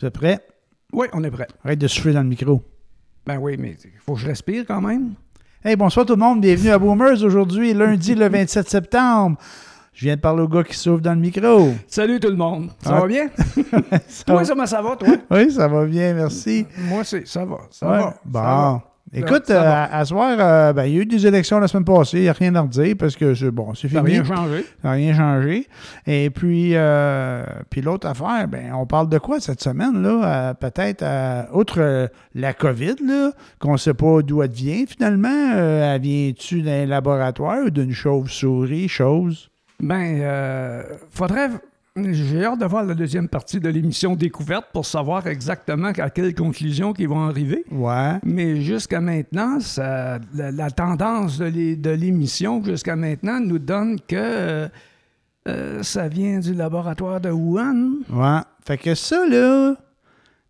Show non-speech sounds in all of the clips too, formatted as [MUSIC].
Vous êtes prêts? Oui, on est prêt. Arrête de souffler dans le micro. Ben oui, mais il faut que je respire quand même. Hey, bonsoir tout le monde. Bienvenue à Boomers aujourd'hui, lundi le [LAUGHS] 27 septembre. Je viens de parler au gars qui souffle dans le micro. Salut tout le monde. Ça Ah. va bien? [LAUGHS] Ça Toi, va- comment ça va, toi? Oui, ça va bien, merci. Moi, c'est ça va. Ça Ouais. va. Bon. ça va. Écoute, Ça va. euh, à, à soir, euh, ben, il y a eu des élections la semaine passée. Il n'y a rien à redire parce que c'est bon, c'est Ça n'a fini. rien changé. Ça n'a rien changé. Et puis, euh, puis l'autre affaire, ben, on parle de quoi cette semaine, là? Euh, Peut-être, outre la COVID, là, qu'on ne sait pas d'où elle vient finalement. Elle vient-tu d'un laboratoire ou d'une chauve-souris, chose? Ben, euh, faudrait. J'ai hâte de voir la deuxième partie de l'émission Découverte pour savoir exactement à quelle conclusion ils vont arriver. Ouais. Mais jusqu'à maintenant, ça- la, la tendance de l'émission jusqu'à maintenant nous donne que euh, euh, ça vient du laboratoire de Wuhan. Ouais. Fait que ça, là,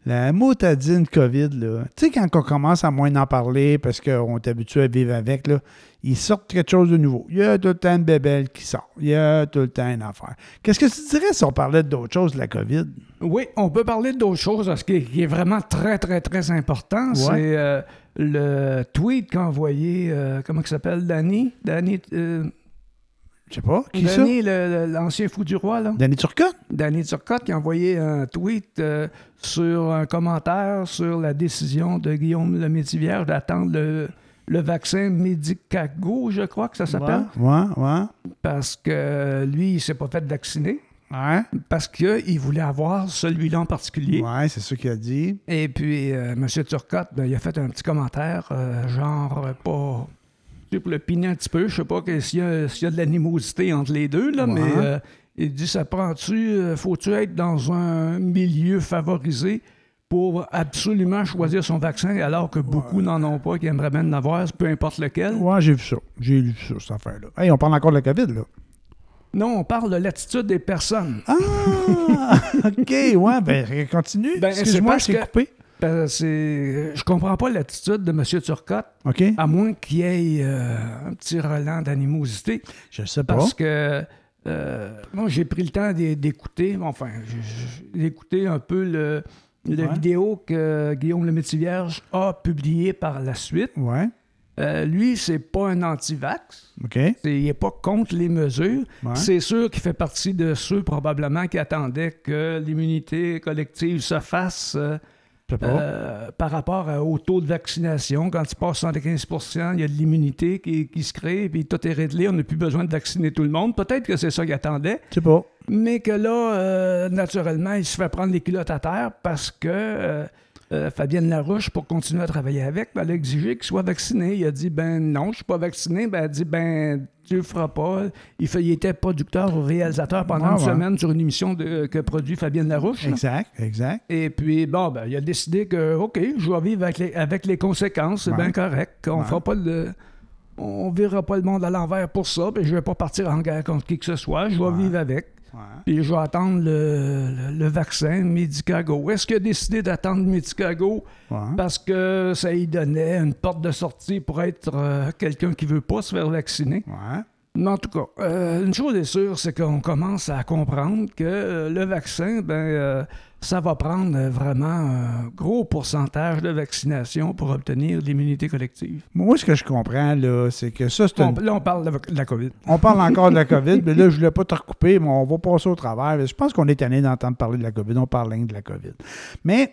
la motadine COVID, là, tu sais, quand on commence à moins en parler parce qu'on est habitué à vivre avec, là, ils sortent quelque chose de nouveau. Il y a tout le temps une bébelle qui sort. Il y a tout le temps une affaire. Qu'est-ce que tu dirais si on parlait d'autre chose de la COVID? Oui, on peut parler d'autre chose, ce qui est, qui est vraiment très, très, très important. C'est euh, le tweet qu'a envoyé, euh, comment il s'appelle, Danny? Danny, euh, Je sais pas. Qui? Danny, l'ancien fou du roi, là. Danny Turcotte? Danny Turcotte qui a envoyé un tweet euh, sur un commentaire sur la décision de Guillaume le Métivier d'attendre le, le vaccin Medicago, je crois que ça s'appelle, Ouais, ouais. parce que lui, il s'est pas fait vacciner, Ouais. parce qu'il voulait avoir celui-là en particulier. Ouais, c'est ça qu'il a dit. Et puis, euh, M. Turcotte, ben, il a fait un petit commentaire, euh, genre, pas. Pour le piner un petit peu, je sais pas s'il y, y a de l'animosité entre les deux, là, Ouais. mais euh, il dit ça prend-tu, euh, faut-tu être dans un milieu favorisé pour absolument choisir son vaccin alors que beaucoup n'en ont pas, qui aimeraient bien en avoir, peu importe lequel? Ouais, j'ai vu ça. J'ai lu ça, cette affaire-là. Hey, on parle encore de la COVID, là. Non, on parle de l'attitude des personnes. Ah! [LAUGHS] OK, ouais, ben, continue. Ben, c'est Excuse-moi, je t'ai coupé. Ben, c'est- je comprends pas l'attitude de M. Turcotte, OK? à moins qu'il y ait euh, un petit relent d'animosité. Je sais pas. Parce que euh, moi, j'ai pris le temps d'é- d'écouter, enfin, d'écouter un peu le, Ouais. vidéo que Guillaume le Métivierge a publié par la suite. Ouais. Euh, lui, c'est pas un anti-vax. Il n'est pas contre les mesures. Ouais. C'est sûr qu'il fait partie de ceux probablement qui attendaient que l'immunité collective se fasse euh. Euh, par rapport à- au taux de vaccination. Quand il passe 75 il y a de l'immunité qui, qui se crée, puis tout est réglé, on n'a plus besoin de vacciner tout le monde. Peut-être que c'est ça qu'il attendait, Je sais pas. mais que là, euh, naturellement, il se fait prendre les culottes à terre parce que euh, Fabienne Larouche, pour continuer à travailler avec, ben, elle a exigé qu'il soit vacciné. Il a dit, ben non, je ne suis pas vacciné. Ben, elle a dit, ben tu le feras pas. Il, fait, il était producteur ou réalisateur pendant une ouais. semaine sur une émission de- que produit Fabienne Larouche. là. Exact, exact. Et puis, bon, ben, il a décidé que, OK, je vais vivre avec les, avec les conséquences, c'est Ouais. bien correct. On Ouais. fera pas le. On verra pas le monde à l'envers pour ça, puis je vais pas partir en guerre contre qui que ce soit. Je vais vivre avec. Puis je vais attendre le, le- le vaccin Medicago. Est-ce qu'il a décidé d'attendre Medicago? Ouais. parce que ça lui donnait une porte de sortie pour être euh, quelqu'un qui veut pas se faire vacciner? Ouais. Mais en tout cas, euh, une chose est sûre, c'est qu'on commence à comprendre que euh, le vaccin, ben, euh, ça va prendre vraiment un gros pourcentage de vaccination pour obtenir l'immunité collective. Moi, ce que je comprends, là, c'est que ça, c'est On- une- là, on parle de, la COVID. On parle encore de la [LAUGHS] COVID, mais là, je ne voulais pas te recouper, mais on va passer au travers. Je pense qu'on est tanné d'entendre parler de la COVID. On parle de la COVID. Mais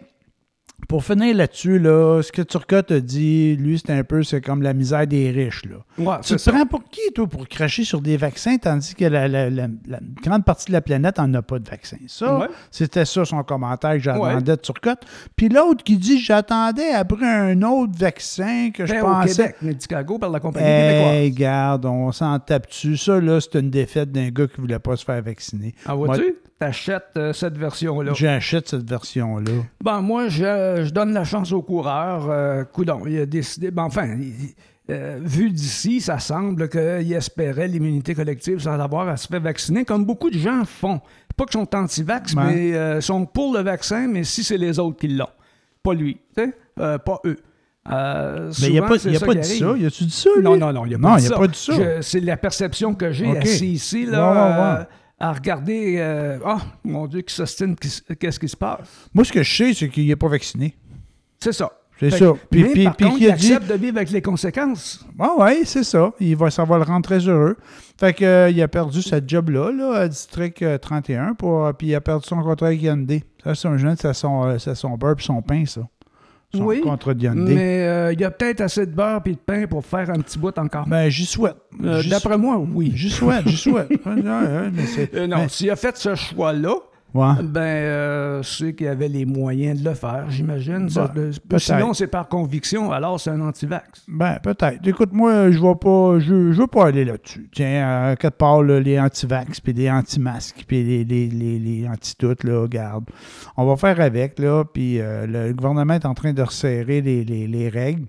pour finir là-dessus, là, ce que Turcotte a dit, lui, c'est un peu, c'est comme la misère des riches. Là. Ouais, Tu te ça. prends pour qui, toi, pour cracher sur des vaccins, tandis que la, la- la- la grande partie de la planète n'en a pas de vaccin? Ça, Ouais. c'était ça son commentaire que j'attendais Ouais. de Turcotte. Puis l'autre qui dit, j'attendais après un autre vaccin que je Ben, au pensais... Québec, Medicago par la compagnie québécoise. Hey, garde, on s'en tape dessus. Ça, là, c'est une défaite d'un gars qui voulait pas se faire vacciner. Ah, vois-tu? T'achètes euh, cette version-là. J'achète cette version-là. Ben, moi, je, je donne la chance au coureur. Euh, coudon, il a décidé. Ben, enfin, il- euh, vu d'ici, ça semble qu'il espérait l'immunité collective sans avoir à se faire vacciner, comme beaucoup de gens font. Pas qu'ils sont anti-vax, Ouais. mais sont pour le vaccin, mais si c'est les autres qui l'ont. Pas lui, pas eux. Euh, Mais il n'a souvent, pas, il a ça pas dit arrive. ça? Il a-tu dit ça, lui? Non, non, non, il n'a pas, Non, dit il a ça. pas dit ça. C'est la perception que j'ai OK. assis ici. Là, Ouais, ouais, ouais. euh, à regarder. euh, Ah, mon Dieu, qui s'ostine, qu'est-ce qui se passe? Moi, ce que je sais, c'est qu'il n'est pas vacciné. C'est ça. C'est ça. Puis, mais puis, par puis contre, il a dit. accepte de vivre avec les conséquences. Ah ouais, c'est ça. Il va, ça va le rendre très heureux. Fait euh, il a perdu cette job-là, là, à District euh, 31, pour, euh, puis il a perdu son contrat avec Hyundai. Ça, c'est un jeune, c'est son, euh, son beurre puis son pain, ça. Son Oui. Mais euh, il y a peut-être assez de beurre et de pain pour faire un petit bout encore. Ben, j'y souhaite. Euh, D'après moi, oui. J'y souhaite, j'y souhaite. [LAUGHS] Euh, non, s'il a fait ce choix-là, ouais. ben, c'est qu'il avait les moyens de le faire, j'imagine. Ben, sinon, c'est par conviction, alors c'est un anti-vax. Ben, peut-être. Écoute, moi, je vais pas, je, je veux pas aller là-dessus. Tiens, à quelque part, là, les anti-vax, puis les anti-masques, puis les, les, les, les anti-tout, là, regarde. On va faire avec, là, puis euh, le gouvernement est en train de resserrer les, les, les règles.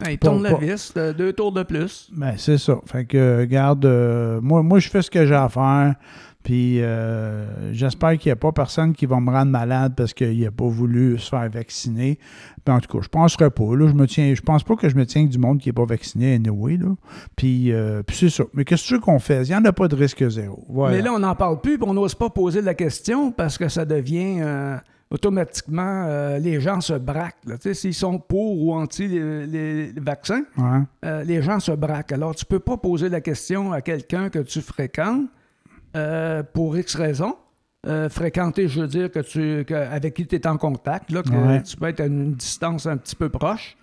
Ben, il tourne la vis, deux tours de plus. Ben, c'est ça. Fait que, regarde, euh, moi, moi, je fais ce que j'ai à faire. Puis, euh, j'espère qu'il n'y a pas personne qui va me rendre malade parce qu'il n'a pas voulu se faire vacciner. Ben, en tout cas, je ne penserais pas. Là, je me tiens, je pense pas que je me tiens avec du monde qui n'est pas vacciné anyway. Là. Puis, euh, puis c'est ça. Mais qu'est-ce que tu veux qu'on fasse? Il n'y en a pas de risque zéro. Voilà. Mais là, on n'en parle plus, puis on n'ose pas poser la question parce que ça devient euh, automatiquement, les gens se braquent. S'ils sont pour ou anti les, vaccins, Ouais. les gens se braquent. Alors, tu peux pas poser la question à quelqu'un que tu fréquentes euh, pour X raisons. Euh, fréquenter, je veux dire, que tu, que- avec qui tu es en contact, là, que Ouais. tu peux être à une distance un petit peu proche.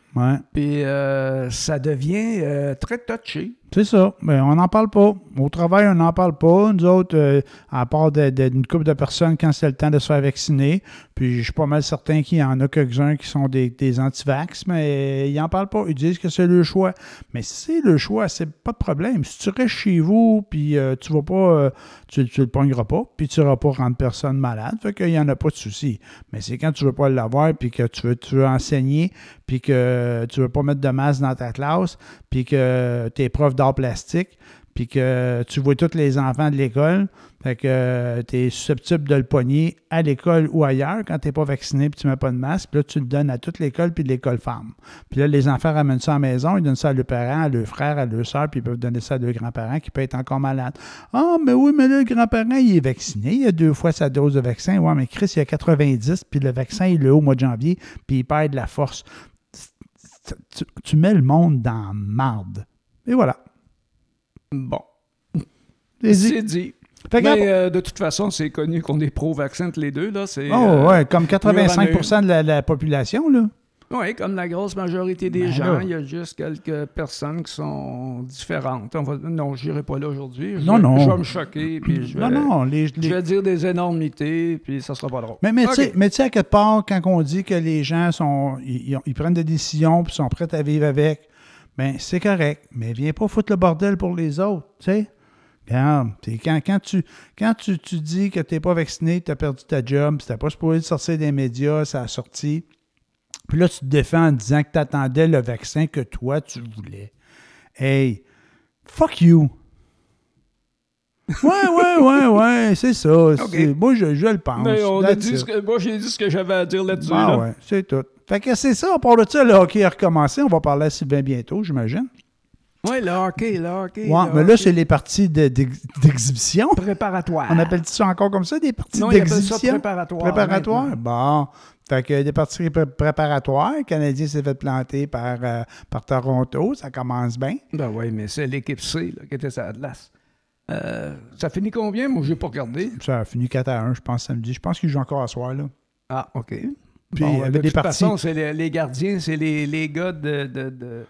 Puis euh, ça devient très touché. C'est ça. Mais on n'en parle pas. Au travail, on n'en parle pas. Nous autres, euh, à part d'une couple de personnes quand c'est le temps de se faire vacciner, puis je suis pas mal certain qu'il y en a quelques-uns qui sont des, des anti-vax, mais ils n'en parlent pas. Ils disent que c'est le choix. Mais si c'est le choix, c'est pas de problème. Si tu restes chez vous, puis euh, tu vas pas, euh, tu, tu le pogneras pas, puis tu n'auras pas rendre personne malade, fait qu'il n'y en a pas de souci. Mais c'est quand tu veux pas l'avoir, puis que tu veux enseigner, puis que tu veux pas mettre de masse dans ta classe, puis que tu es prof d'art plastique, puis que tu vois tous les enfants de l'école, fait que tu es susceptible de le pogner à l'école ou ailleurs quand tu n'es pas vacciné puis tu mets pas de masque. Puis là, tu le donnes à toute l'école puis l'école femme. Puis là, les enfants ramènent ça à la maison, ils donnent ça à leurs parents, à leurs frères, à leurs soeurs, puis ils peuvent donner ça à leurs grands-parents qui peuvent être encore malades. Ah, mais oui, mais là, le grand-parent, il est vacciné, il a deux fois sa dose de vaccin. Ouais, mais Chris, il a 90, puis le vaccin, il est au mois de janvier, puis il perd de la force. Tu, tu mets le monde dans marde. Et voilà. Bon, C'est dit. Mais euh, de toute façon, c'est connu qu'on est pro-vaccin les deux. Là. C'est, Oh, euh, ouais, comme 85% de la, la population, là. Oui, comme la grosse majorité des Ben gens, là. il y a juste quelques personnes qui sont différentes. On va- Non, je n'irai pas là aujourd'hui. Non, vais- non. Je vais me choquer, puis je vais, Non, non, les, je vais dire des énormités, puis ça sera pas drôle. Mais, mais tu sais- à quelque part, quand on dit que les gens sont, ils, ils ont- ils prennent des décisions puis sont prêts à vivre avec, ben c'est correct. Mais viens pas foutre le bordel pour les autres, tu sais. Quand, quand, tu, quand tu, tu dis que tu n'es pas vacciné, tu as perdu ta job, tu n'es pas supposé sortir des médias, ça a sorti. Puis là, tu te défends en disant que tu attendais le vaccin que toi, tu voulais. Hey, fuck you. Ouais, ouais, ouais, ouais, c'est ça. [LAUGHS] Moi, je, je le pense. Mais on a dit it. ce que, moi, j'ai dit ce que j'avais à dire là-dessus. Ah là. ouais, c'est tout. Fait que c'est ça. À part de ça, le hockey a recommencé. On va parler à Sylvain bientôt, j'imagine. Ouais, le hockey, le hockey. Ouais, le mais là, c'est les parties de- d'ex- d'exhibition. préparatoire. On appelle ça encore comme ça, des parties d'exhibition? préparatoire. Préparatoire? Bon. Fait que des parties pré- préparatoires. Le Canadien s'est fait planter par, euh, par Toronto. Ça commence bien. Ben oui, mais c'est l'équipe C là, qui était sur Atlas. Euh, ça finit combien? Moi, j'ai pas regardé. Ça a fini 4 à 1, je pense, samedi. Je pense qu'ils jouent encore à soir, là. Ah, OK. Puis, Bon, avait de des toute parties. façon, c'est les, les gardiens, c'est les, les gars de, de, de,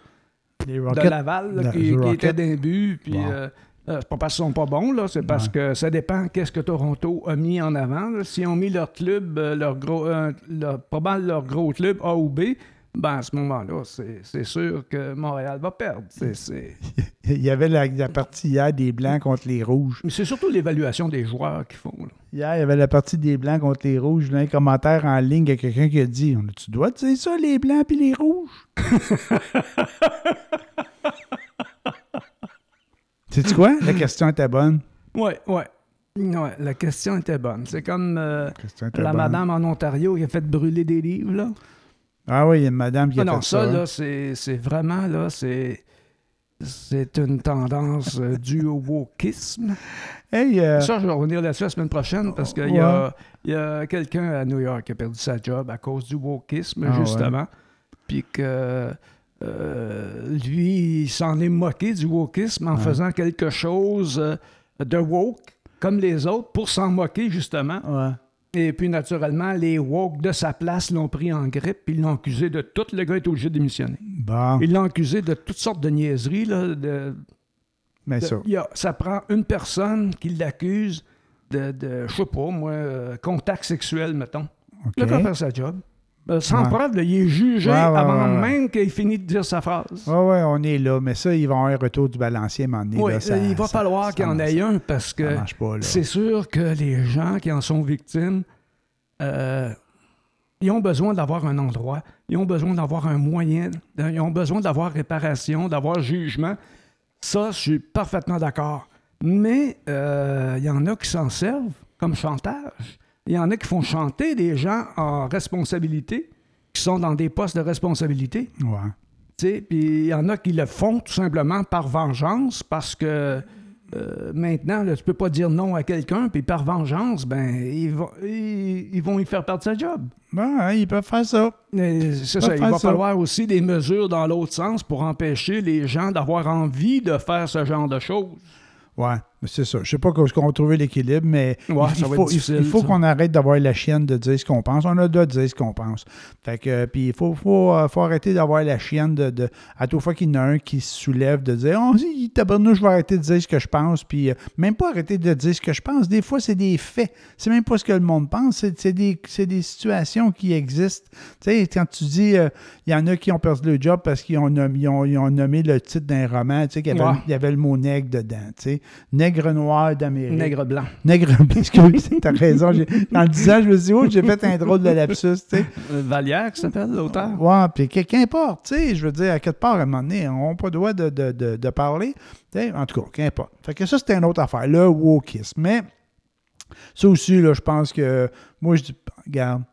Les de. Laval là, qui, qui étaient d'un but. Puis, Bon. euh, euh, c'est pas parce qu'ils sont pas bons, là, c'est parce Ouais. que ça dépend qu'est-ce que Toronto a mis en avant. là. S'ils ont mis leur club, euh, leur gros, euh, leur, pas mal leur gros club A ou B, ben à ce moment-là, c'est sûr que Montréal va perdre. [LAUGHS] Il y avait la, la partie hier des Blancs contre les Rouges. Mais c'est surtout l'évaluation des joueurs qui font. là. Hier, il y avait la partie des Blancs contre les Rouges. Là, un commentaire en ligne, il y a quelqu'un qui a dit On Tu dois dire ça, les Blancs puis les Rouges [LAUGHS] Sais-tu quoi? La question était bonne. Ouais, ouais. Ouais, la question était bonne. C'est comme euh, La madame en Ontario qui a fait brûler des livres, là. Ah oui, il y a une madame qui a Ah non, fait ça, ça. là, c'est c'est vraiment, là, c'est... c'est une tendance euh, due au wokisme. Hey, euh, Ça, je vais revenir là-dessus la semaine prochaine parce qu'il y a, y a quelqu'un à New York qui a perdu sa job à cause du wokisme, Ah, justement. Puis que lui, il s'en est moqué du wokisme en Ouais. faisant quelque chose euh, de woke, comme les autres, pour s'en moquer, justement. ouais. Et puis, naturellement, les woke de sa place l'ont pris en grippe, puis ils l'ont accusé de tout. Le gars est obligé de démissionner. Bon, Ils l'ont accusé de toutes sortes de niaiseries. Là, de, mais de- ça. a- ça prend une personne qui l'accuse de, de, je sais pas, moi, euh, contact sexuel, mettons. OK. Le gars faire sa job. Euh, sans Ouais. preuve, là, il est jugé Ouais, ouais, avant même qu'il finisse de dire sa phrase. Oui, oui, on est là. Mais ça, ils vont avoir un retour du balancier à un moment donné. Oui, ça- il va ça- falloir qu'il y en ait un parce que c'est sûr que les gens qui en sont victimes, euh, ils ont besoin d'avoir un endroit, ils ont besoin d'avoir un moyen, ils ont besoin d'avoir réparation, d'avoir jugement. Ça, je suis parfaitement d'accord. Mais euh, il y en a qui s'en servent comme chantage. Il y en a qui font chanter des gens en responsabilité, qui sont dans des postes de responsabilité. Ouais. Tu sais, Puis il y en a qui le font tout simplement par vengeance parce que euh, maintenant, là, tu peux pas dire non à quelqu'un, puis par vengeance, ben, ils vont, ils, ils vont y faire perdre sa job. Bon, hein, ils peuvent faire ça. C'est ça, il va ça. falloir aussi des mesures dans l'autre sens pour empêcher les gens d'avoir envie de faire ce genre de choses. Ouais, c'est ça. Je sais pas comment on va trouver l'équilibre, mais Ouais, il, faut, il- faut qu'on arrête d'avoir la chienne de dire ce qu'on pense. On a le droit de dire ce qu'on pense. Fait que, puis il faut, faut, euh, faut arrêter d'avoir la chienne de, de- à toute fois qu'il y en a un qui se soulève de dire Oh, si, tabarnouche, je vais arrêter de dire ce que je pense. Puis euh, même pas arrêter de dire ce que je pense. Des fois, c'est des faits. C'est même pas ce que le monde pense. C'est, c'est des, c'est des situations qui existent. Tu sais, quand tu dis, euh, il y en a qui ont perdu le job parce qu'ils ont, nommé- ils ont, ils ont nommé le titre d'un roman, tu sais, qu'il y avait, Ouais. il y avait le mot nègre dedans, tu sais. Nègre noir d'Amérique. Nègre blanc. Nègre [LAUGHS] excuse, t'as raison. En le disant, je me suis dit, oh, j'ai fait un drôle de lapsus, tu sais. Euh, Vallière, qui s'appelle l'auteur. Ouais, puis qu'importe, tu sais, je veux dire, à quelque part, à un moment donné, on n'a pas le droit de, de, de, de parler. En tout cas, qu'importe. Fait que ça, c'était une autre affaire, le wokisme. Mais ça aussi, là, je pense que, moi, je dis, regarde,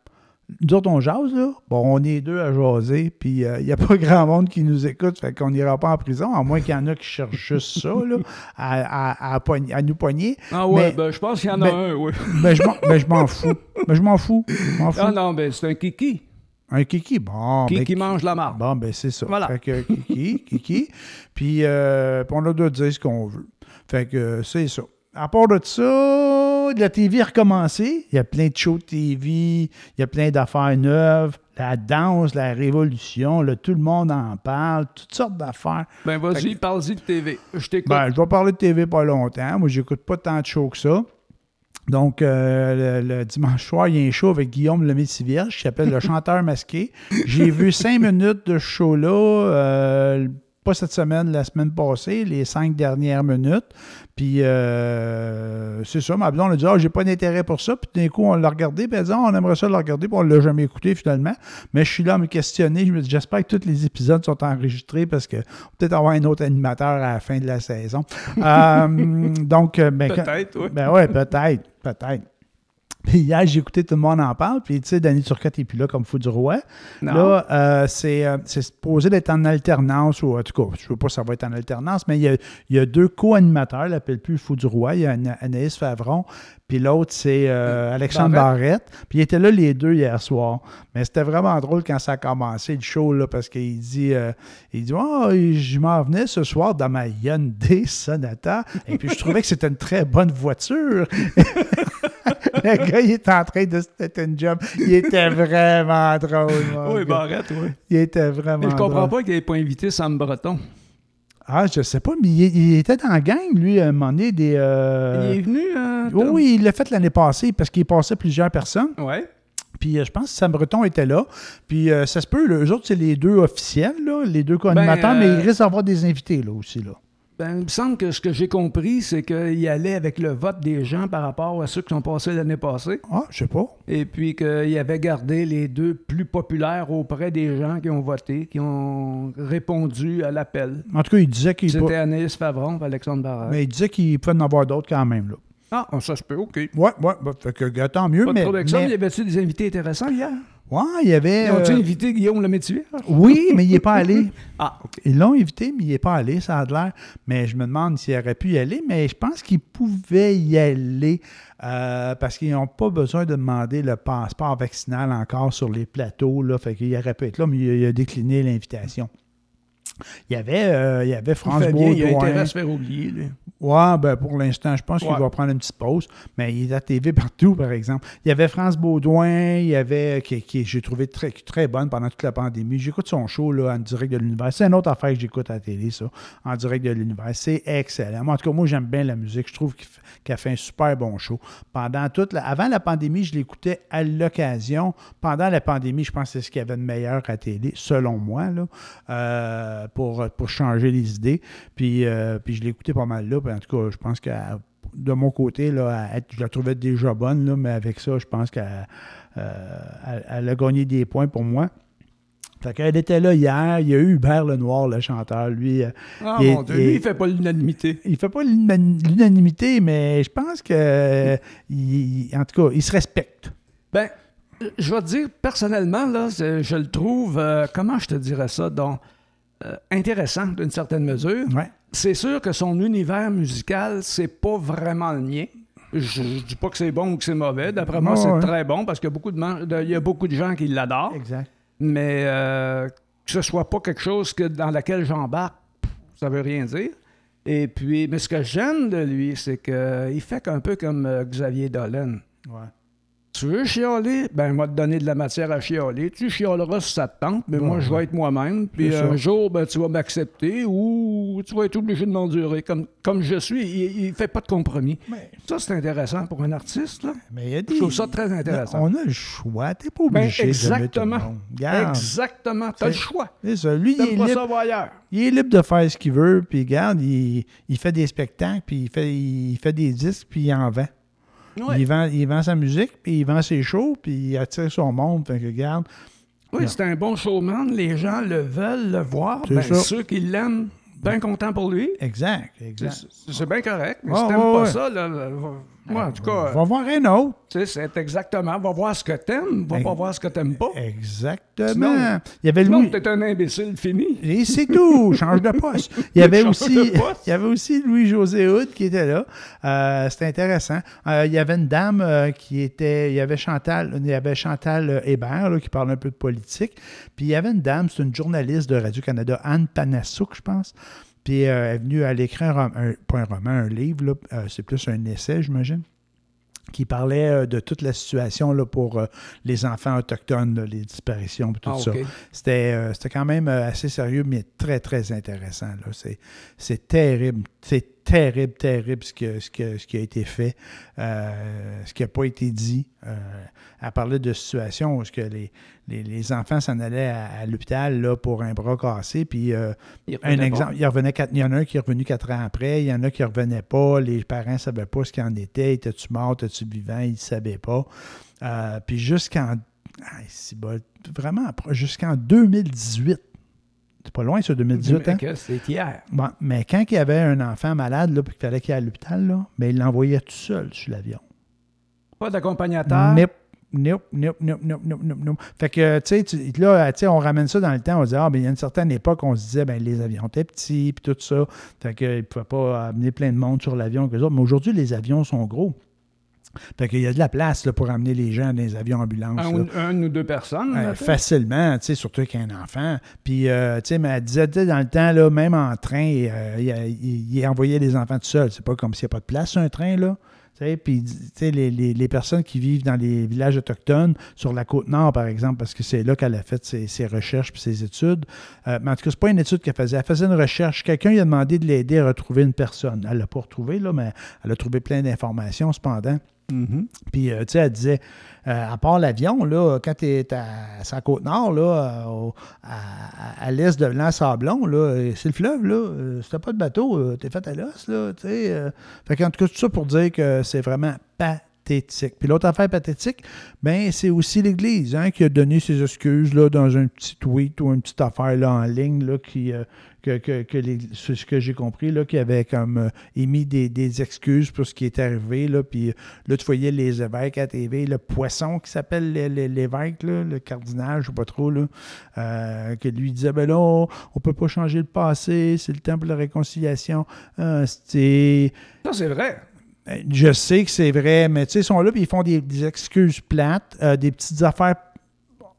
nous autres, on jase, là. Bon, on est deux à jaser, puis il n'y a pas [LAUGHS] grand monde qui nous écoute, fait qu'on n'ira pas en prison, à moins qu'il y en a qui cherchent juste ça, là, à, à, à, pogn- à nous pogner. Ah ouais, Mais- ben, je pense qu'il y en a ben- un, oui. Mais [LAUGHS] je m'en, mais je m'en fous. Mais je m'en fous. Fous. Ah non, ben c'est un kiki. Un kiki, bon. Qui, ben, qui mange la marde. Bon, ben c'est ça. Voilà. Fait que Kiki, Kiki. Puis euh, on a de dire ce qu'on veut. Fait que euh, c'est ça. À part de ça, la TV a recommencé. Il y a plein de shows de TV, il y a plein d'affaires neuves. La danse, la révolution, là, tout le monde en parle, toutes sortes d'affaires. Ben vas-y, parle-y de TV. Je t'écoute. Ben, je vais parler de TV pas longtemps. Moi, j'écoute pas tant de shows que ça. Donc, euh, le, le dimanche soir, il y a un show avec Guillaume Lemaitre-Vierge qui s'appelle Le chanteur masqué. J'ai vu cinq [LAUGHS] minutes de ce show-là, euh, pas cette semaine, la semaine passée, les cinq dernières minutes. Puis, euh, c'est ça. Ma blonde a dit Ah, j'ai pas d'intérêt pour ça. Puis, d'un coup, on l'a regardé. Puis, elle a dit Ah, on aimerait ça le regarder. Puis, on l'a jamais écouté finalement. Mais je suis là à me questionner. Je me dis J'espère que tous les épisodes sont enregistrés parce que peut-être avoir un autre animateur à la fin de la saison. [LAUGHS] Euh, donc, euh, ben, Peut-être, oui. ben ouais, peut-être, peut-être. Puis hier, j'ai écouté Tout le monde en parle, puis tu sais, Danny Turcotte n'est plus là comme fou du roi. Non. Là, euh, c'est euh, supposé d'être en alternance, ou en tout cas, je ne sais pas si ça va être en alternance, mais il y a, il y a deux co-animateurs, il l'appelle plus le fou du roi, il y a Ana- Anaïs Favron, puis l'autre, c'est euh, Alexandre Barrette. Puis ils étaient là les deux hier soir. Mais c'était vraiment drôle quand ça a commencé le show, là, parce qu'il dit, euh, il dit, oh, je m'en venais ce soir dans ma Hyundai Sonata, et puis je trouvais que c'était une très bonne voiture. [LAUGHS] gars, il était en train de se têter une job. Il était vraiment drôle. mon Oui, gars. Barrette, oui. Il était vraiment Mais je comprends drôle. pas qu'il n'ait pas invité Sam Breton. Ah, je sais pas, mais il, il était dans la gang, lui, à un moment donné, des... euh, Il est venu, euh, Oui, Tom? oui, il l'a fait l'année passée parce qu'il passait plusieurs personnes. Ouais. Puis euh, je pense que Sam Breton était là. Puis euh, ça se peut, là, eux autres, c'est les deux officiels, là, les deux co-animateurs, Ben, mais euh, il risque d'avoir des invités là aussi. Là. Ben, il me semble que ce que j'ai compris, c'est qu'il allait avec le vote des gens par rapport à ceux qui sont passés l'année passée. Ah, je sais pas. Et puis qu'il avait gardé les deux plus populaires auprès des gens qui ont voté, qui ont répondu à l'appel. En tout cas, il disait qu'il C'était Anaïs Favron et Alexandre Barrette. mais il disait qu'il pouvait en avoir d'autres quand même. Là. Ah, ça se peut, OK. Ouais, ouais, bah, fait que tant mieux. Pas mais, ça. mais- Mais y avait-tu des invités intéressants hier? Ouais, il y avait. Ils ont-tu euh, invité Guillaume le métier? oui, mais il n'est pas allé. [LAUGHS] Ah. Ils l'ont invité, mais il n'est pas allé, ça a de l'air. Mais je me demande s'il aurait pu y aller, mais je pense qu'il pouvait y aller euh, parce qu'ils n'ont pas besoin de demander le passeport vaccinal encore sur les plateaux. Là, fait qu'il aurait pu être là, mais il a, il a décliné l'invitation. Il y avait, euh, il y avait France Fabien, il a intérêt à se faire oublier. lui. Ouais, ben pour l'instant, je pense qu'il va prendre une petite pause, mais il est à TV partout, par exemple. Il y avait France Baudouin, il y avait, qui, qui j'ai trouvé très, très bonne pendant toute la pandémie. J'écoute son show là, en direct de l'univers. C'est une autre affaire que j'écoute à la télé, ça, en direct de l'univers. C'est excellent. Moi, en tout cas, moi, j'aime bien la musique. Je trouve qu'elle fait un super bon show. Pendant toute la- avant la pandémie, je l'écoutais à l'occasion. Pendant la pandémie, je pense que c'est ce qu'il y avait de meilleur à la télé, selon moi, là, euh, pour, pour changer les idées. Puis, euh, puis je l'écoutais pas mal là. Puis en tout cas, je pense que de mon côté, là, elle- je la trouvais déjà bonne, là, mais avec ça, je pense qu'elle euh, elle- elle a gagné des points pour moi. Fait qu'elle était là hier. Il y a eu Hubert Lenoir, le chanteur. Lui, euh, Ah, Il mon Dieu, lui, il fait pas l'unanimité. il fait pas l'unani- l'unanimité, mais je pense que, euh, il- en tout cas, il se respecte. Ben, je vais te dire, personnellement, là, je le trouve, euh, comment je te dirais ça, donc, euh, intéressant d'une certaine mesure. Ouais. C'est sûr que son univers musical, c'est pas vraiment le mien. Je, je dis pas que c'est bon ou que c'est mauvais. D'après moi, c'est ouais. très bon parce qu'il y y a beaucoup de gens qui l'adorent. Exact. Mais euh, que ce soit pas quelque chose que, dans laquelle j'embarque, ça veut rien dire. Et puis, mais ce que j'aime de lui, c'est qu'il fait un peu comme euh, Xavier Dolan. Ouais. Tu veux chialer? Ben, moi, te donner de la matière à chialer. Tu chialeras si ça te tente, mais Ouais, moi, je vais être moi-même. Puis un jour, ben, tu vas m'accepter ou tu vas être obligé de m'endurer. Comme, comme je suis, il, il fait pas de compromis. Mais, Ça, c'est intéressant pour un artiste, là. mais il y a des. Je trouve ça très intéressant. On a le choix. T'es pas Ben, obligé de exactement. tout le monde. Exactement. T'as le C'est- choix. c'est ça. Lui, il est, pas libre, ça, va ailleurs. il est libre de faire ce qu'il veut. Puis, regarde, il, il fait des spectacles, puis il fait, il fait des disques, puis il en vend. Ouais. Il, vend, il vend sa musique, puis il vend ses shows, puis il attire son monde. Fait que, regarde, Oui, c'est un bon showman. Les gens le veulent le voir. Ben, ça. ceux qui l'aiment, bien contents pour lui. exact, C'est exact. c'est bien correct. Mais Ouais, si t'aimes ouais, pas ouais. ça, là, moi, en tout cas, va voir un autre. tu sais, c'est exactement. Va voir ce que t'aimes, va pas voir ce que t'aimes pas. Exactement. Sinon- il y avait Louis. t'es un imbécile fini. Et c'est tout, [LAUGHS] change de poste. Il y avait aussi, il y avait aussi Louis-José Hood qui était là. Euh, C'était intéressant. Euh, il y avait une dame euh, qui était, il y avait Chantal, il y avait Chantal Hébert là, qui parlait un peu de politique. Puis il y avait une dame, c'est une journaliste de Radio-Canada, Anne Panassouk, je pense. Puis euh, elle est venue à l'écrire, un, pas un roman, un livre, là, euh, c'est plus un essai, j'imagine qui parlait euh, de toute la situation là, pour euh, les enfants autochtones, là, les disparitions et tout Ah, ça. C'était, euh, c'était quand même assez sérieux, mais très, très intéressant. Là. C'est, c'est terrible. C'est terrible, terrible ce, que, ce, que- ce qui a été fait, euh, ce qui n'a pas été dit. Euh, elle parlait de situations où ce que les, les, les enfants s'en allaient à, à l'hôpital là, pour un bras cassé, puis euh, un exemple, il, revenait quatre- il y en a un qui est revenu quatre ans après, il y en a qui ne revenaient pas, les parents ne savaient pas ce qu'il en était, étais-tu mort, étais-tu vivant, ils ne savaient pas. Puis jusqu'en ah, bon, vraiment jusqu'en 2018. C'est pas loin, ça, 2018. pas. Hein? C'est hier. Bon, mais quand il y avait un enfant malade, là, puis qu'il fallait qu'il aille à l'hôpital, là, ben, il l'envoyait tout seul sur l'avion. Pas d'accompagnateur? Nope, nope, nope, nope, nope, nope, nope, nope. Fait que, tu sais, là, tu sais, on ramène ça dans le temps, on se dit, ah, ben, il y a une certaine époque, on se disait, ben, les avions étaient petits, puis tout ça. Fait qu'ils ne pouvaient pas amener plein de monde sur l'avion, que. Mais aujourd'hui, les avions sont gros. Fait qu'il y a de la place là, pour amener les gens dans les avions ambulances. Un, ou- un ou deux personnes. Euh, facilement, tu sais, surtout avec un enfant. Puis, euh, tu sais, mais elle disait, dans le temps, là, même en train, euh, il, il- il envoyait les enfants tout seul. C'est pas comme s'il n'y a pas de place sur un train, là. Puis, tu sais, les, les- les personnes qui vivent dans les villages autochtones, sur la côte nord, par exemple, parce que c'est là qu'elle a fait ses, ses recherches puis ses études. Euh, mais en tout cas, c'est pas une étude qu'elle faisait. Elle faisait une recherche. Quelqu'un lui a demandé de l'aider à retrouver une personne. Elle l'a pas retrouvée, là, mais elle a trouvé plein d'informations, cependant. Mhm. Puis, euh, tu sais, elle disait, euh, à part l'avion, là, quand tu es à, sur la Côte-Nord, là, à, l'est de l'Anse-Sablon, là, euh, c'est le fleuve, là. t'as pas de bateau, t'es fait à l'os, là, tu sais. euh. fait qu'en tout cas, tout ça pour dire que c'est vraiment Puis l'autre affaire pathétique, ben c'est aussi l'Église hein, qui a donné ses excuses là, dans un petit tweet ou une petite affaire là, en ligne là, qui, euh, que, que, que ce que j'ai compris, qui avait comme euh, émis des, des excuses pour ce qui est arrivé. Là, puis euh, là, tu voyais les évêques à TV, le poisson qui s'appelle l'é- l'é- l'évêque, le cardinal, je sais pas trop, là, euh, lui disait, ben là, on, on peut pas changer le passé, c'est le temps pour la réconciliation. Ça, c'est vrai. Euh, Je sais que c'est vrai, mais tu sais, ils sont là puis ils font des, des excuses plates, euh, des petites affaires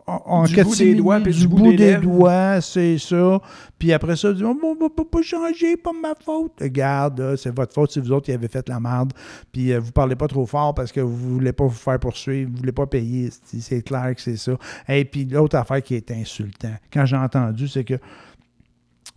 en, Du bout des doigts, puis du du bout, bout des doigts, c'est ça. Puis après ça, ils disent, oh, on peut pas changer, pas ma faute. Regarde, là, c'est votre faute si vous autres qui avez fait la merde. Puis euh, vous parlez pas trop fort parce que vous voulez pas vous faire poursuivre, vous voulez pas payer. C'est c'est clair que c'est ça. Et puis l'autre affaire qui est insultant, quand j'ai entendu, c'est que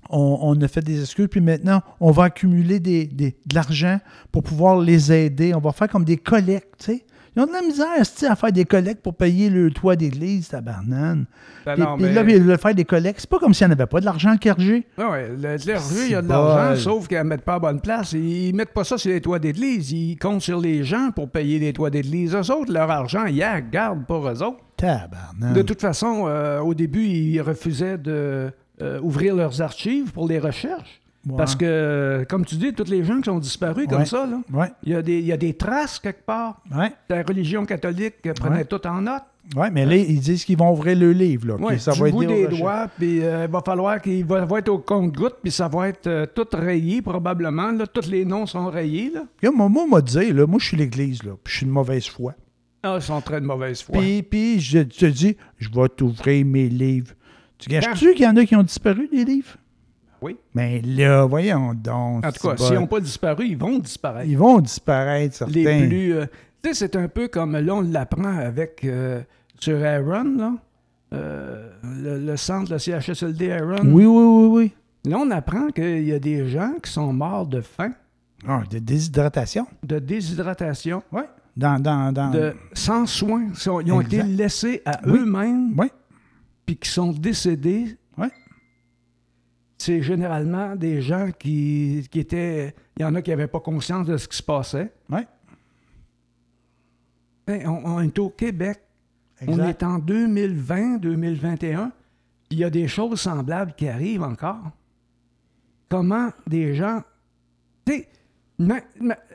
on, on a fait des excuses, puis maintenant, on va accumuler des, des- de l'argent pour pouvoir les aider. On va faire comme des collectes, tu sais. Ils ont de la misère à faire des collectes pour payer le toit d'église, tabarnane. Ben Puis, non, puis mais- là, ils veulent faire des collectes. C'est pas comme s'il n'y en avait pas de l'argent, le clergé. Ah ouais, le clergé, il y a de l'argent, sauf qu'ils ne mettent pas à bonne place. Ils mettent pas ça sur les toits d'église. Ils comptent sur les gens pour payer les toits d'église. Eux autres, leur argent, ils la gardent pour eux autres. Tabarnane. De toute façon, euh, au début, ils refusaient de euh, ouvrir leurs archives pour les recherches. Ouais. Parce que, comme tu dis, tous les gens qui sont disparus comme Ouais. ça, Ouais, il y, a des- il y a des traces quelque part. La religion catholique prenait tout en note. ouais, mais là, ils disent qu'ils vont ouvrir le livre, là. Ouais, ça du va être bout des recherches. doigts, puis euh, il va falloir qu'il va, va être au compte-goutte, puis ça va être euh, tout rayé probablement. Là, tous les noms sont rayés. Là. Moi, m'a dit, là, moi, je suis l'Église, là, puis je suis de mauvaise foi. Ah, ils sont très de mauvaise foi. Puis, puis je te dis, je vais t'ouvrir mes livres. Tu gâches-tu qu'il y en a qui ont disparu, des livres? Oui. Mais là, voyons donc. En tout cas, s'ils n'ont pas disparu, ils vont disparaître. Ils vont disparaître, certains. Les plus. euh, tu sais, c'est un peu comme là, on l'apprend avec. euh, sur Aaron, là. euh, le, le centre, le CHSLD Aaron. Oui, oui, oui, oui. Là, on apprend qu'il y a des gens qui sont morts de faim, Ah, de déshydratation. de déshydratation, Oui. Dans, dans, dans... de sans soins. Ils ont été laissés à Oui. eux-mêmes, Oui. Puis qui sont décédés. Ouais. C'est généralement des gens qui, qui étaient. Il y en a qui n'avaient pas conscience de ce qui se passait. Oui. Hey, on, on est au Québec. On est en 2020, 2021. Il y a des choses semblables qui arrivent encore. Comment des gens. Tu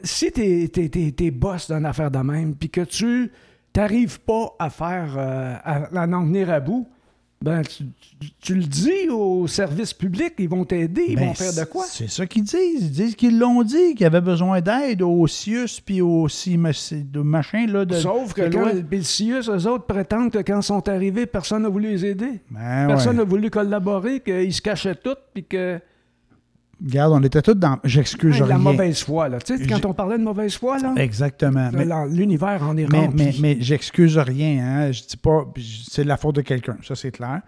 si t'es es, es, boss d'une affaire de même, puis que tu t'arrives pas à faire. euh, à, à en venir à bout, ben, tu, tu- tu le dis au service public, ils vont t'aider, ils Ben, vont faire de quoi? C'est ça qu'ils disent. Ils disent qu'ils l'ont dit, qu'ils avaient besoin d'aide au CIUS puis au de machin. Là, de, Sauf que loi. le CIUS, eux autres prétendent que quand ils sont arrivés, personne n'a voulu les aider. Ben, Personne ouais. n'a voulu collaborer, qu'ils se cachaient tous, puis que. Regarde, on était tous dans. J'excuse Hey, la rien. mauvaise foi, là. Tu sais, quand on parlait de mauvaise foi, là, Exactement. L'univers en est mais, rempli. mais, mais j'excuse rien. Hein. Je dis pas. C'est de la faute de quelqu'un. Ça, c'est clair.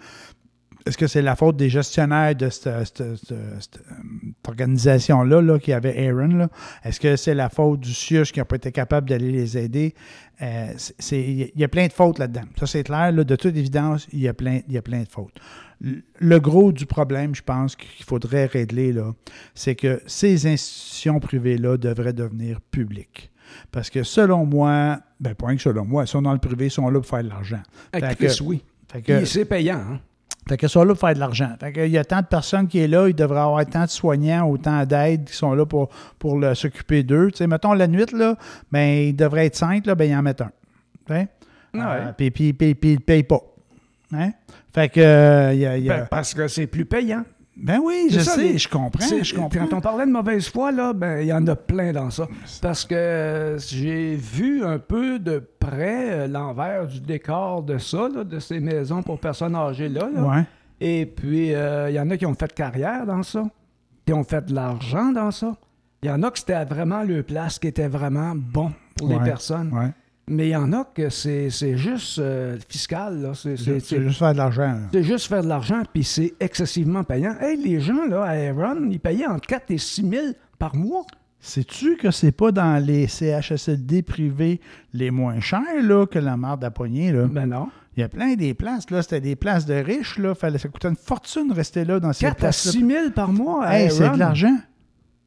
Est-ce que c'est la faute des gestionnaires de cette, cette- cette- cette, euh, organisation-là là, qui avait Aaron? là? Est-ce que c'est la faute du CIUS qui n'a pas été capable d'aller les aider? Euh, Il y a plein de fautes là-dedans. Ça, c'est clair. là. de toute évidence, il y, a plein, il y a plein de fautes. Le- gros du problème, je pense, qu'il faudrait régler, là, c'est que ces institutions privées-là devraient devenir publiques. Parce que selon moi, ben rien que selon moi, ils sont dans le privé, ils sont là pour faire de l'argent. Ah, que- oui. Que, C'est payant, hein? fait que sont là pour faire de l'argent. Fait que il y a tant de personnes qui est là, il devrait avoir tant de soignants, autant d'aides qui sont là pour, pour le- s'occuper d'eux. Tu sais, mettons la nuit, là, ben, il devrait être cinq, là, ben, il en met un. Ah Euh, puis, puis il ne paye pas. Hein? Fait que, euh, il y a- il y a- Ben, parce que c'est plus payant. ben oui, je ça, sais, les- je comprends, C'est- je comprends. Quand on parlait de mauvaise foi, là, ben, il y en a plein dans ça. Parce que euh, j'ai vu un peu de près euh, l'envers du décor de ça, là, de ces maisons pour personnes âgées là. là. Ouais. Et puis, euh, il y en a qui ont fait carrière dans ça, qui ont fait de l'argent dans ça. Il y en a que c'était vraiment le place qui était vraiment bon pour les personnes. Ouais. Mais il y en a que c'est c'est juste euh, fiscal. là. C'est- juste faire de l'argent. c'est juste faire de l'argent, puis c'est excessivement payant. Hey, les gens là, à Aaron, ils payaient entre 4 et 6 000 par mois. Sais-tu que c'est pas dans les CHSLD privés les moins chers là, que la marde à poignée? Là? Ben non. Il y a plein des places. là. C'était des places de riches. Là. Fallait, ça coûtait une fortune de rester là dans ces 4 à places 6 000 par mois à Hey, c'est de l'argent.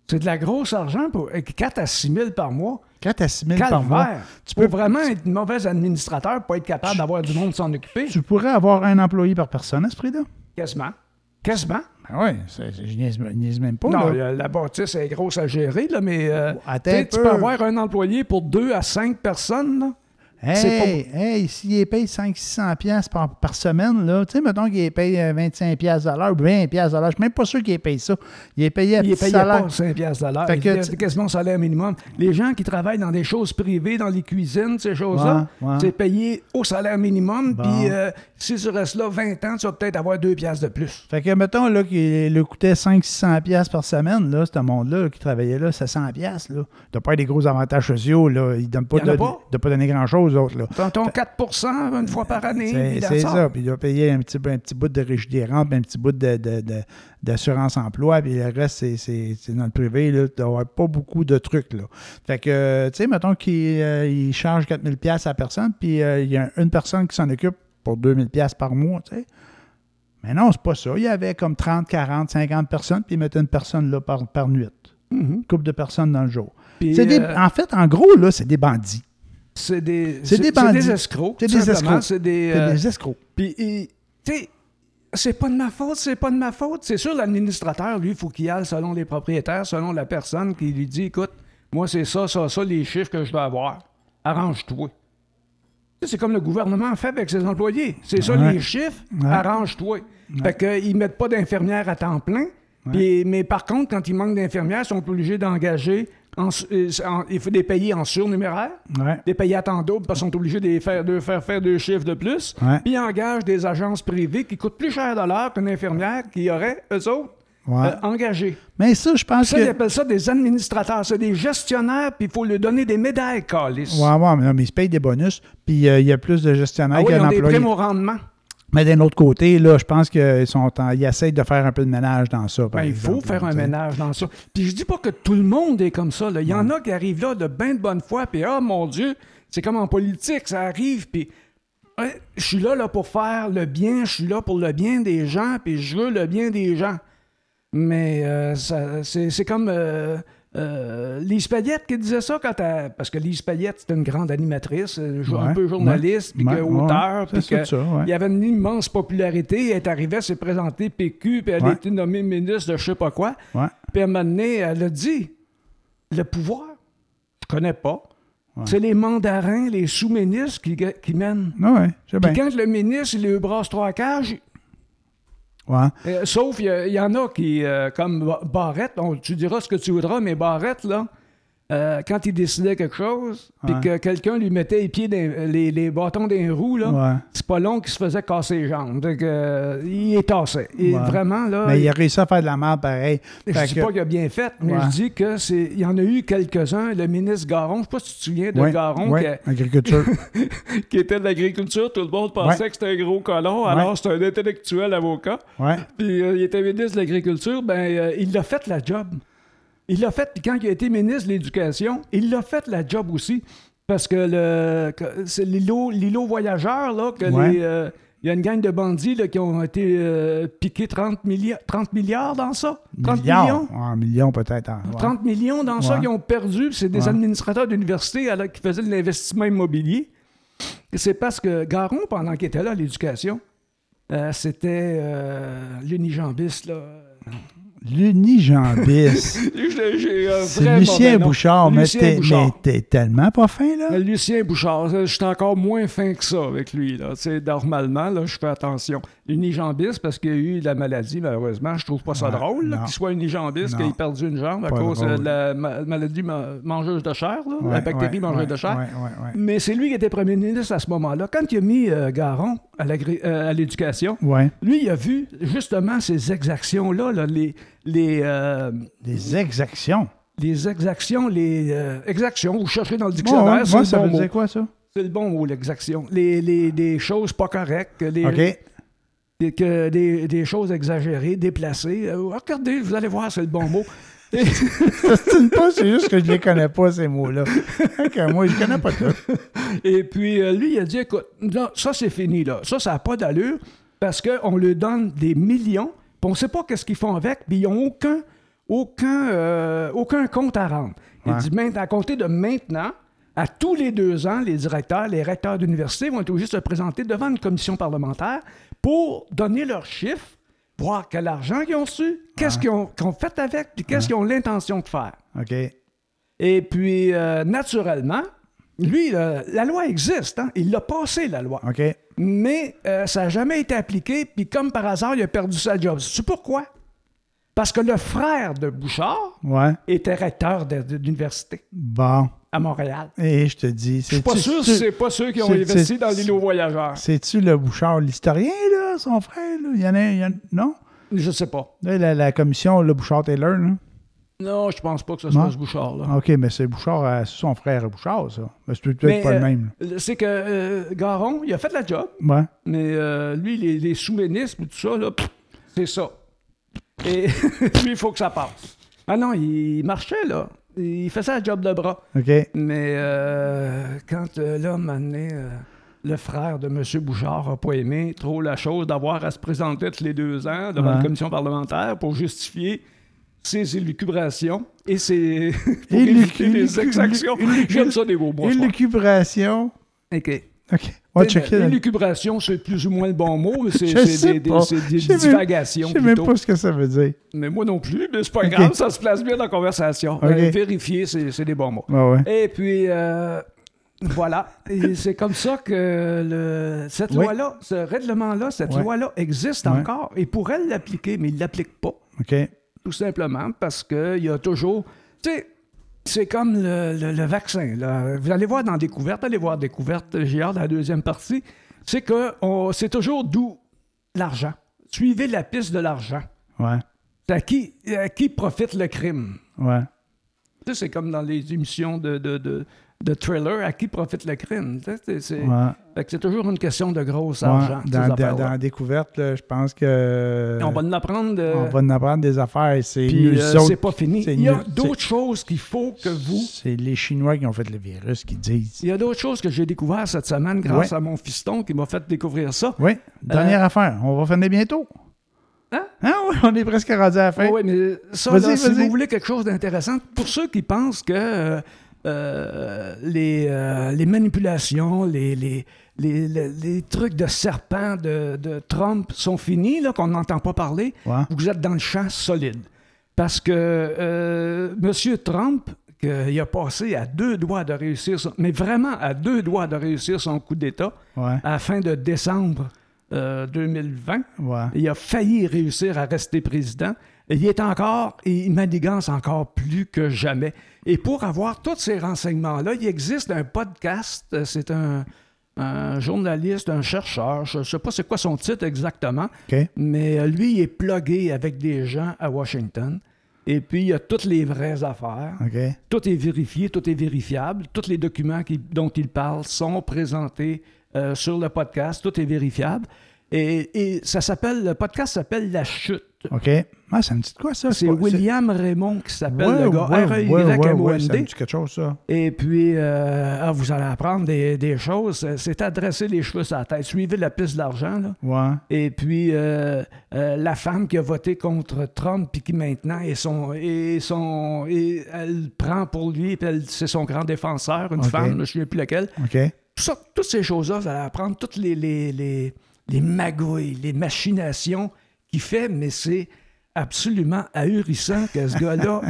C'est de la grosse argent. Pour... 4 à 6 000 par mois. 4 à 6 000 par mois. Tu peux- vraiment être mauvais administrateur pour être capable d'avoir du monde s'en occuper. Tu pourrais avoir un employé par personne à ce prix-là? Quasiment. Quasiment. Ben oui, je niaise, je niaise même pas. non, là. la, bâtisse est grosse à gérer, là, mais euh, Attends tu un peux avoir un employé pour deux à cinq personnes. Là. C'est Hey, hey, s'il paye 500-600$ piastres par, par semaine, là, tu sais, mettons qu'il paye euh, 25$ piastres à l'heure ou 20$ piastres à l'heure, je suis même pas sûr qu'il paye ça. Il est payé à Il est petit payé salaire. pas 5 piastres de l'heure. Fait Il que est tu- quasiment salaire minimum. Les gens qui travaillent dans des choses privées, dans les cuisines, ces choses-là, Ouais, ouais. c'est payé au salaire minimum. Bon. Puis euh, si tu restes là 20 ans, tu vas peut-être avoir 2 piastres de plus. Fait que, mettons, là, qu'il le coûtait 500-600$ piastres par semaine, là, ce monde-là, qui travaillait là, 700$, piastres, là. Doit pas avoir des gros avantages sociaux, là. Il donne pas, Il y en a de, pas? de pas donner grand-chose, autres, là. Tantôt 4% une fois par année. C'est ça. Puis il doit payer un petit, un petit bout de réjoudirante, puis un petit bout de, de- de- d'assurance emploi, puis le reste, c'est, dans le privé. Là, tu avoir pas beaucoup de trucs. Là. Fait que, tu sais, mettons qu'il euh, charge 4000 pièces à la personne, puis euh, il y a une personne qui s'en occupe pour 2000 pièces par mois, tu sais. Mais non, c'est pas ça. Il y avait comme 30, 40, 50 personnes, puis il mettait une personne là par, par nuit. Une couple de personnes dans le jour. Des- euh, en fait, en gros, là, c'est des bandits. C'est des, c'est des bandits. escrocs. C'est des escrocs. C'est des. Euh, des escrocs. Puis, tu sais, c'est pas de ma faute, c'est pas de ma faute. C'est sûr, l'administrateur, lui, il faut qu'il aille selon les propriétaires, selon la personne qui lui dit écoute, moi, c'est ça, ça, ça, les chiffres que je dois avoir. Arrange-toi. C'est comme le gouvernement fait avec ses employés. C'est ça, Ouais. les chiffres, Ouais. arrange-toi. Fait qu'ils mettent pas d'infirmières à temps plein. Mais par contre, quand il manque d'infirmières, ils sont obligés d'engager. En euh, en- il faut les payer en surnuméraire Ouais. des payer à temps double parce qu'ils sont obligés de les faire, de faire faire deux chiffres de plus. Ouais. Puis ils engagent des agences privées qui coûtent plus cher de l'heure qu'une infirmière qui aurait, eux autres, Ouais. euh, engagé. Mais ça, je pense Ça, que. ils appellent ça des administrateurs. C'est des gestionnaires, puis il faut leur donner des médailles, Calis. Ouais, ouais, mais, non, mais ils se payent des bonus, puis euh, il y a plus de gestionnaires Ah oui, qu'il y ils ont des primes au rendement. Mais d'un autre côté, là, je pense qu'ils sont en- ils essayent de faire un peu de ménage dans ça. par Ben, il faut faire un ménage dans ça. Puis je dis pas que tout le monde est comme ça. là. Il y en a qui arrivent là de bien de bonne foi, puis ah mon Dieu, c'est comme en politique, ça arrive, puis ouais, je suis là, là pour faire le bien, je suis là pour le bien des gens, puis je veux le bien des gens. Mais euh, ça- c'est c'est comme euh, euh, Lise Payette qui disait ça quand elle- Parce que Lise Payette, c'était une grande animatrice, euh, un peu journaliste, puis auteur, puis il y avait une immense popularité. Elle est arrivée, elle s'est présentée PQ, puis elle a été nommée ministre de je sais pas quoi. Puis à un moment donné, elle a dit le pouvoir, je connais pas. Ouais. C'est les mandarins, les sous-ministres qui, qui mènent. Ah ouais, Puis quand le ministre, il brasse trois cages, Euh, sauf, il y, en a qui, euh, comme Ba- Barrette, on- tu diras ce que tu voudras, mais Barrette, là, euh, quand il décidait quelque chose, puis que quelqu'un lui mettait les pieds, dans- les, les bâtons dans les roues, là, Ouais. c'est pas long qu'il se faisait casser les jambes. Que, euh, il est tassé. Et Ouais. vraiment, là. Mais il a réussi à faire de la merde pareil. Je Fait dis que- pas qu'il a bien fait, mais Ouais. je dis que c'est. Il y en a eu quelques-uns. Le ministre Garon, je sais pas si tu te souviens de Garon, ouais, agriculture. qui, [LAUGHS] qui était de l'agriculture. Tout le monde pensait que c'était un gros colon, alors c'était un intellectuel avocat. Puis euh, il était ministre de l'Agriculture, ben il l'a fait la job. Il l'a fait, quand il a été ministre de l'Éducation, il l'a fait la job aussi. Parce que le c'est l'îlot, l'îlot voyageur, là, que Ouais. les, euh, il y a une gang de bandits là, qui ont été euh, piqués 30, milli- 30 milliards dans ça? 30 Milliards. millions? Ouais, millions peut-être. hein, ouais. 30 millions dans ça qu'ils ont perdu. C'est des Ouais. administrateurs d'université alors, qui faisaient de l'investissement immobilier. Et C'est parce que Garon, pendant qu'il était là à l'éducation, euh, c'était euh, l'unijambiste, là. L'unijambis. [LAUGHS] J'ai- j'ai un C'est Lucien nom. Bouchard, mais t'es, Bouchard. mais t'es tellement pas fin, là. Euh, Lucien Bouchard, je suis encore moins fin que ça avec lui. Là. Normalement, là, je fais attention. Unijambiste, parce qu'il a eu la maladie, malheureusement, je trouve pas ça Ouais, drôle qu'il soit unijambiste, qu'il ait perdu une jambe à Pas cause drôle. de la ma- maladie ma- mangeuse de chair, là, la bactérie ouais, mangeuse de chair. Mais c'est lui qui était premier ministre à ce moment-là. Quand il a mis euh, Garon à euh, l'éducation, lui, il a vu justement ces exactions-là, là, les, les, euh, Des exactions. les exactions, les euh, exactions, vous cherchez dans le dictionnaire, ouais, c'est le ça bon veut mot. dire quoi, ça? C'est le bon mot, l'exaction. Les, les- choses pas correctes, les, OK. des, que- des, des choses exagérées, déplacées. Euh, regardez, vous allez voir, c'est le bon mot. [LAUGHS] Ça pas, c'est juste que je les connais pas, ces mots-là. Moi, je connais pas tout. Et puis, lui, il a dit, écoute, non, ça, c'est fini, là. Ça, ça n'a pas d'allure parce qu'on leur donne des millions, puis on ne sait pas qu'est-ce qu'ils font avec, puis ils n'ont aucun, aucun, euh, aucun compte à rendre. Il dit, à compter de maintenant, à tous les deux ans, les directeurs, les recteurs d'université vont être obligés de se présenter devant une commission parlementaire pour donner leurs chiffres, voir quel argent ils ont reçu, qu'est-ce qu'ils ont, qu'ils ont fait avec, puis qu'est-ce qu'ils ont l'intention de faire. OK. Et puis, euh, naturellement, lui, la loi existe. hein. Il l'a passé, la loi. OK. Mais euh, ça n'a jamais été appliqué, puis comme par hasard, il a perdu sa job. C'est pourquoi? Parce que le frère de Bouchard Ouais. était recteur d'université Bon. à Montréal. Et je te dis, Je suis pas sûr si c'est pas ceux qui ont c'est- investi c'est- dans l'île aux voyageurs. C'est-tu le Bouchard, l'historien, là, son frère? Là? Il y en a, il y en- non? Je sais pas. Là, la, la commission, le Bouchard-Taylor, là. Non, je pense pas que ce soit ce Bouchard-là. OK, mais c'est Bouchard, euh, c'est son frère Bouchard, ça. Mais c'est peut-être pas le euh, même. C'est que euh, Garon, il a fait la job, Ouais. mais euh, lui, les, les sous-ministres et tout ça, là, c'est ça. Et [LAUGHS] lui, il faut que ça passe. Ah non, il marchait, là. Il faisait la job de bras. OK. Mais euh, quand euh, là, maintenant, euh, le frère de M. Bouchard n'a pas aimé trop la chose d'avoir à se présenter tous les deux ans devant Ouais. une commission parlementaire pour justifier ses élucubrations et ses. [LAUGHS] pour Élucu- éviter les élucu- exactions. J'aime ça des mots. ça. Élucubration. OK. OK. On va Tu sais, checker. mais là. Élucubration, c'est plus ou moins le bon mot. mais C'est des, des- des divagations. Je sais même pas ce que ça veut dire. Mais moi non plus, mais c'est pas grave, ça se place bien dans la conversation. Ok. Euh, vérifier, c'est des bons mots. Ouais, ouais. Et puis, euh, voilà. C'est comme ça que le- cette Oui. loi-là, ce règlement-là, cette Ouais. loi-là existe Ouais. encore. Et pourrait l'appliquer, mais il ne l'applique pas. OK. Tout simplement parce qu'il y a toujours. Tu sais, c'est comme le, le- le vaccin. là. Vous allez voir dans Découverte, allez voir Découverte, j'ai hâte la deuxième partie. C'est que c'est toujours d'où l'argent. Suivez la piste de l'argent. Ouais. C'est À qui, à qui profite le crime? Ouais. Tu sais, c'est comme dans les émissions de, de, de, de thriller, à qui profite le crime? C'est- c'est Ouais. fait que c'est toujours une question de gros Ouais. argent. Dans, la découverte, là, je pense que. On va en apprendre. de- on va en apprendre des affaires. C'est nous euh, pas fini. Il y a nous- d'autres choses qu'il faut que vous. C'est les Chinois qui ont fait le virus qui disent. Il y a d'autres choses que j'ai découvert cette semaine grâce Ouais. à mon fiston qui m'a fait découvrir ça. Oui. Dernière affaire. On va finir bientôt. Hein? Hein? Oui, on est presque rendu à la fin. Oui, mais ça, là, si vous voulez quelque chose d'intéressant, pour ceux qui pensent que euh, euh, les, euh, les manipulations, les, les, les, trucs de serpent de, de Trump sont finis, là, qu'on n'entend pas parler, Ouais. vous êtes dans le champ solide. Parce que euh, M. Trump, qu'il a passé à deux doigts de réussir, son- mais vraiment à deux doigts de réussir son coup d'État Ouais. à la fin de décembre euh, 2020, Ouais. il a failli réussir à rester président. Il est encore, et il manigance encore plus que jamais. Et pour avoir tous ces renseignements-là, il existe un podcast. euh, C'est un, un journaliste, un chercheur. Je ne sais pas c'est quoi son titre exactement, mais euh, lui, il est plugué avec des gens à Washington. Et puis, il y a toutes les vraies affaires. Tout est vérifié, tout est vérifiable. Tous les documents qui- dont il parle sont présentés euh, sur le podcast. Tout est vérifiable. Et, et ça s'appelle, le podcast s'appelle La Chute. OK. Ah, ça me dit de quoi, ça? C'est pas- William Raymond qui s'appelle Ouais, le gars. ouais, ouais, R-E-Y-M-O-N-D. ça me dit quelque chose, ça. Et puis, euh, ah, vous allez apprendre des, des choses. C'est adresser les cheveux sur la tête. Suivez la piste de l'argent, là. Ouais. Et puis, euh, euh, la femme qui a voté contre Trump, puis qui maintenant est son, son, elle prend pour lui, puis c'est son grand défenseur, une femme, je ne sais plus laquelle. OK. Tout ça- toutes ces choses-là, vous allez apprendre toutes les, les, les, les magouilles, les machinations qu'il fait, mais c'est absolument ahurissant que ce gars-là,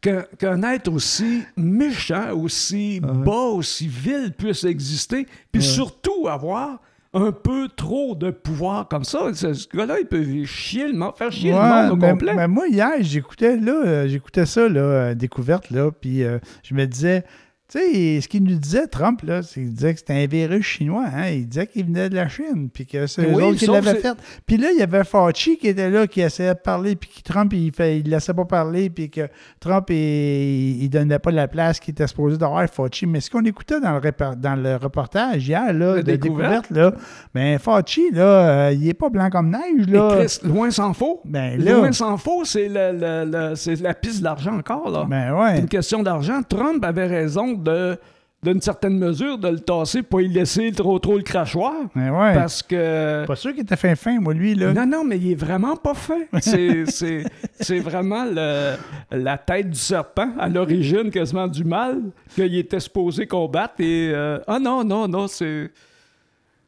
[LAUGHS] qu'un être aussi méchant, aussi bas, aussi vil puisse exister, puis surtout avoir un peu trop de pouvoir comme ça. Ce gars-là, il peut chier le monde, faire chier le monde au mais, complet. mais moi, hier, j'écoutais là, euh, j'écoutais ça, là, euh, découverte, là, puis euh, je me disais, tu sais, ce qu'il nous disait, Trump, là, c'est qu'il disait que c'était un virus chinois, hein? Il disait qu'il venait de la Chine, puis que c'est eux Oui, autres qui l'avaient fait. Puis là, il y avait Fauci qui était là, qui essayait de parler, puis qui Trump, il ne il laissait pas parler, puis que Trump, il, il donnait pas la place qu'il était supposé d'avoir, Fauci. Mais ce qu'on écoutait dans le, dans le reportage hier, là, La de découverte. découverte, là, ben Fauci, là, euh, il est pas blanc comme neige, Et là. Chris, loin s'en faut. Ben là, Loin s'en faut, c'est le- le- le- la piste de l'argent encore. Là. ben C'est ouais. une question d'argent. Trump avait raison de, d'une certaine mesure, de le tasser, pas y laisser trop trop le crachoir. Mais ouais. Parce que. Pas sûr qu'il était fin fin, moi, lui, là. Non, non, mais il est vraiment pas fin. [LAUGHS] C'est, c'est, c'est vraiment le- la tête du serpent, à l'origine quasiment du mal, qu'il était supposé combattre. Et. euh, ah non, non, non, c'est.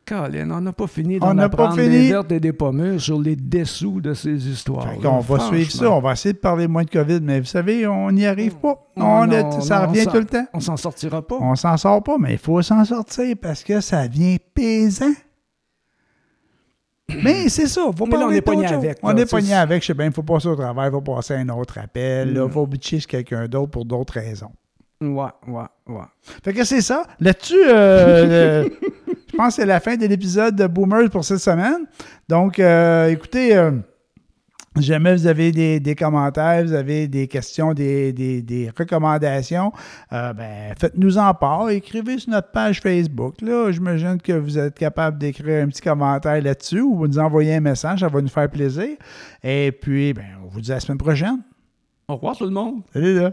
Colin, on n'a pas fini On d'en pas apprendre fini. des vertes et des pommures sur les dessous de ces histoires. Fait qu'on va suivre ça. On va essayer de parler moins de COVID, mais vous savez, on n'y arrive pas. Non, On non, est- ça non, revient tout le temps. On s'en sortira pas. On s'en sort pas, mais il faut s'en sortir parce que ça vient pesant. Mais c'est ça, faut pas on est pogné avec, On là, est tu sais, pogné avec, je sais bien, il faut passer au travail, il faut passer à un autre appel, il Mm. faut bitcher sur quelqu'un d'autre pour d'autres raisons. Ouais, ouais, ouais. Fait que c'est ça. Là-dessus, euh, je [LAUGHS] pense que c'est la fin de l'épisode de Boomers pour cette semaine. Donc, euh, écoutez, euh, si jamais vous avez des, des commentaires, vous avez des questions, des, des- des recommandations, euh, ben, faites-nous en part. Écrivez sur notre page Facebook. Là, j'imagine que vous êtes capable d'écrire un petit commentaire là-dessus ou vous nous envoyer un message, ça va nous faire plaisir. Et puis, ben, on vous dit à la semaine prochaine. Au revoir tout le monde. Salut là!